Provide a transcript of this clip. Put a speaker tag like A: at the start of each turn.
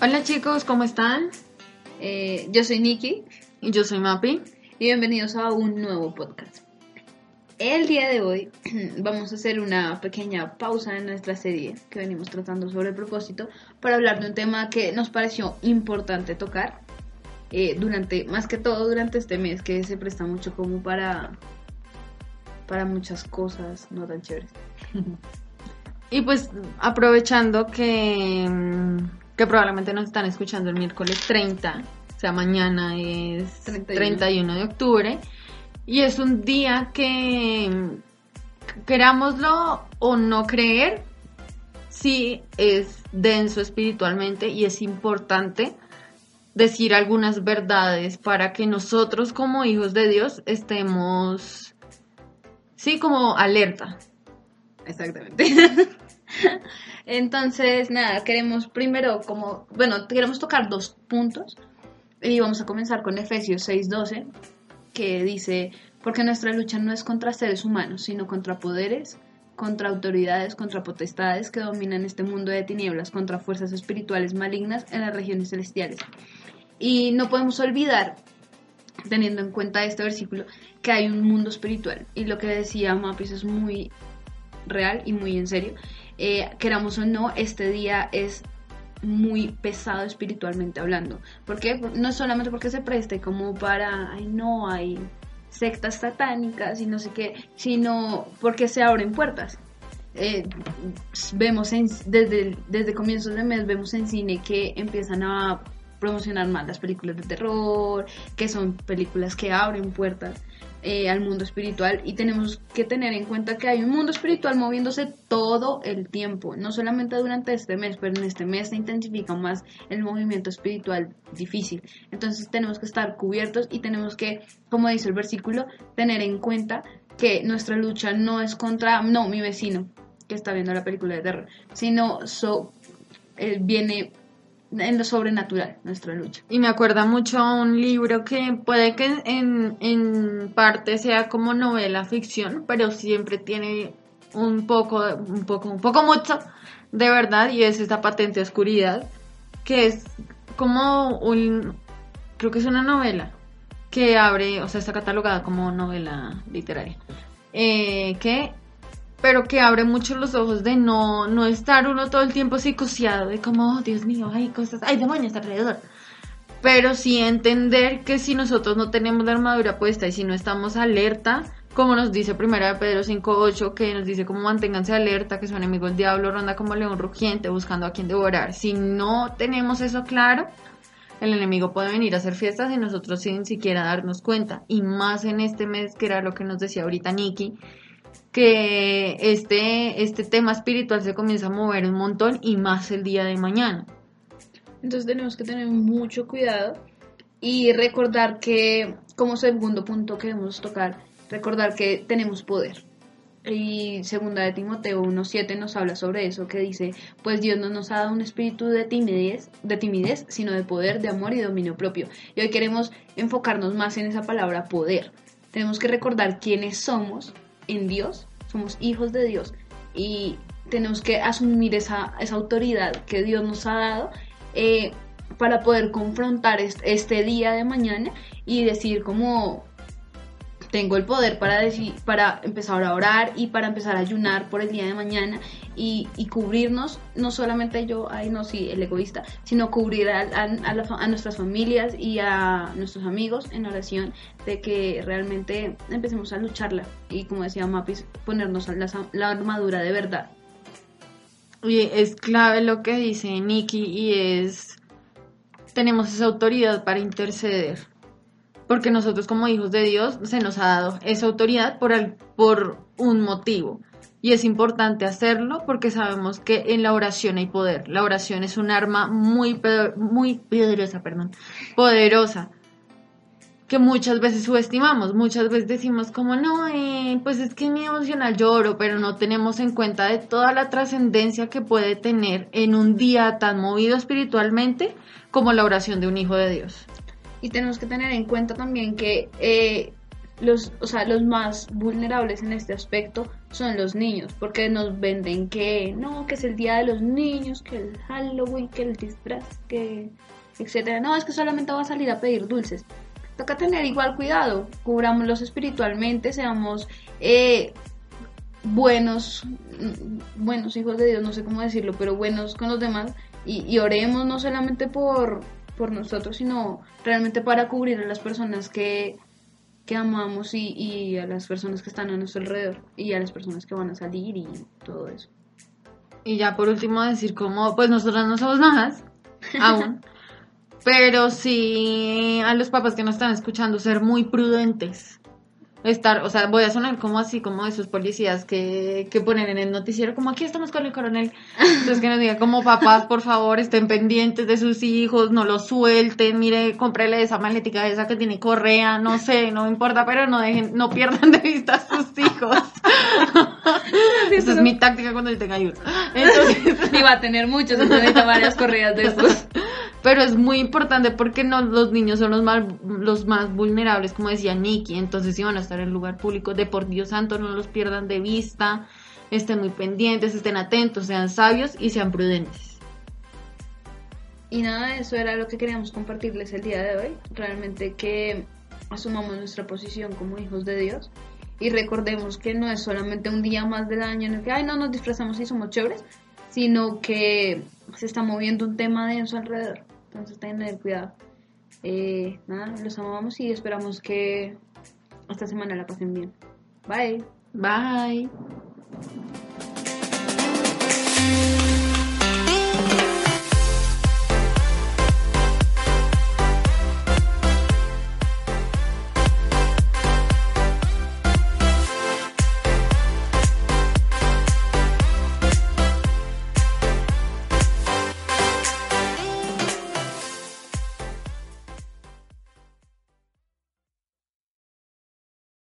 A: Hola chicos, ¿cómo están?
B: Eh, yo soy Nikki
A: Y yo soy Mapi.
B: y bienvenidos a un nuevo podcast. El día de hoy vamos a hacer una pequeña pausa en nuestra serie que venimos tratando sobre el propósito para hablar de un tema que nos pareció importante tocar eh, durante, más que todo durante este mes que se presta mucho como para, para muchas cosas no tan chéveres.
A: Y pues aprovechando que, mm, que probablemente nos están escuchando el miércoles 30, o sea, mañana es
B: 31.
A: 31 de octubre, y es un día que, querámoslo o no creer, sí es denso espiritualmente y es importante decir algunas verdades para que nosotros como hijos de Dios estemos, sí, como alerta.
B: Exactamente. Entonces, nada, queremos primero como, bueno, queremos tocar dos puntos y vamos a comenzar con Efesios 6:12, que dice, porque nuestra lucha no es contra seres humanos, sino contra poderes, contra autoridades, contra potestades que dominan este mundo de tinieblas, contra fuerzas espirituales malignas en las regiones celestiales. Y no podemos olvidar, teniendo en cuenta este versículo, que hay un mundo espiritual. Y lo que decía Mapis es muy real y muy en serio. Eh, queramos o no, este día es muy pesado espiritualmente hablando. ¿Por qué? No solamente porque se preste como para, ay no, hay sectas satánicas y no sé qué, sino porque se abren puertas. Eh, vemos en- desde, desde comienzos de mes, vemos en cine que empiezan a promocionar más las películas de terror, que son películas que abren puertas eh, al mundo espiritual y tenemos que tener en cuenta que hay un mundo espiritual moviéndose todo el tiempo, no solamente durante este mes, pero en este mes se intensifica más el movimiento espiritual difícil. Entonces tenemos que estar cubiertos y tenemos que, como dice el versículo, tener en cuenta que nuestra lucha no es contra, no, mi vecino que está viendo la película de terror, sino so- eh, viene en lo sobrenatural nuestra lucha.
A: Y me acuerda mucho a un libro que puede que en, en parte sea como novela ficción, pero siempre tiene un poco, un poco, un poco mucho de verdad y es esta patente oscuridad, que es como un, creo que es una novela que abre, o sea, está catalogada como novela literaria, eh, que pero que abre mucho los ojos de no, no estar uno todo el tiempo psicoseado, de como, oh, Dios mío, hay cosas, hay demonios alrededor. Pero sí entender que si nosotros no tenemos la armadura puesta y si no estamos alerta, como nos dice primera de Pedro 5.8, que nos dice como manténganse alerta, que su enemigo el diablo ronda como león rugiente buscando a quien devorar. Si no tenemos eso claro, el enemigo puede venir a hacer fiestas y nosotros sin siquiera darnos cuenta. Y más en este mes, que era lo que nos decía ahorita Nikki, que este, este tema espiritual se comienza a mover un montón y más el día de mañana.
B: Entonces tenemos que tener mucho cuidado y recordar que, como segundo punto que debemos tocar, recordar que tenemos poder. Y segunda de Timoteo 1.7 nos habla sobre eso, que dice, pues Dios no nos ha dado un espíritu de timidez, de timidez, sino de poder, de amor y dominio propio. Y hoy queremos enfocarnos más en esa palabra poder. Tenemos que recordar quiénes somos en Dios, somos hijos de Dios y tenemos que asumir esa, esa autoridad que Dios nos ha dado eh, para poder confrontar est- este día de mañana y decir como tengo el poder para decir, para empezar a orar y para empezar a ayunar por el día de mañana y, cubrirnos, no solamente yo, ay no, sí, el egoísta, sino cubrir a, nuestras familias y a nuestros amigos en oración de que realmente empecemos a lucharla y como decía Mapis, ponernos la, la armadura de verdad.
A: Es clave lo que dice Nikki y es, tenemos esa autoridad para interceder. Porque nosotros como hijos de Dios se nos ha dado esa autoridad por, al- por un motivo. Y es importante hacerlo porque sabemos que en la oración hay poder. La oración es un arma muy, muy poderosa, perdón, poderosa que muchas veces subestimamos, muchas veces decimos como no, eh, pues es que mi emocional lloro, pero no tenemos en cuenta de toda la trascendencia que puede tener en un día tan movido espiritualmente como la oración de un hijo de Dios.
B: Y tenemos que tener en cuenta también que eh, los, o sea, los más vulnerables en este aspecto son los niños, porque nos venden que no, que es el día de los niños, que el Halloween, que el disfraz, que etcétera. No, es que solamente va a salir a pedir dulces. Toca tener igual cuidado, cubrámoslos espiritualmente, seamos eh, buenos, mm, buenos hijos de Dios, no sé cómo decirlo, pero buenos con los demás y, y oremos no solamente por, por nosotros, sino realmente para cubrir a las personas que, que amamos y, y a las personas que están a nuestro alrededor y a las personas que van a salir y todo eso.
A: Y ya por último decir como, pues nosotros no somos mamás, aún, pero sí a los papás que nos están escuchando ser muy prudentes. Estar, o sea, voy a sonar como así, como esos policías que, que ponen en el noticiero, como aquí estamos con el coronel. Entonces que nos diga como papás, por favor, estén pendientes de sus hijos, no los suelten, mire, cómprele esa maletica esa que tiene correa, no sé, no importa, pero no dejen, no pierdan de vista a sus hijos. Esa es mi táctica cuando yo tenga ayuda. Entonces,
B: Y va a tener muchos, entonces necesita varias corridas de estos.
A: Pero es muy importante porque no los niños son los más los más vulnerables, como decía Nikki. Entonces, si van a estar en lugar público, de por Dios santo, no los pierdan de vista. Estén muy pendientes, estén atentos, sean sabios y sean prudentes.
B: Y nada, eso era lo que queríamos compartirles el día de hoy. Realmente que asumamos nuestra posición como hijos de Dios y recordemos que no es solamente un día más del año en el que, ay, no nos disfrazamos y somos chéveres, sino que se está moviendo un tema denso alrededor. Entonces, tener cuidado. Eh, nada, los amamos y esperamos que esta semana la pasen bien. Bye.
A: Bye.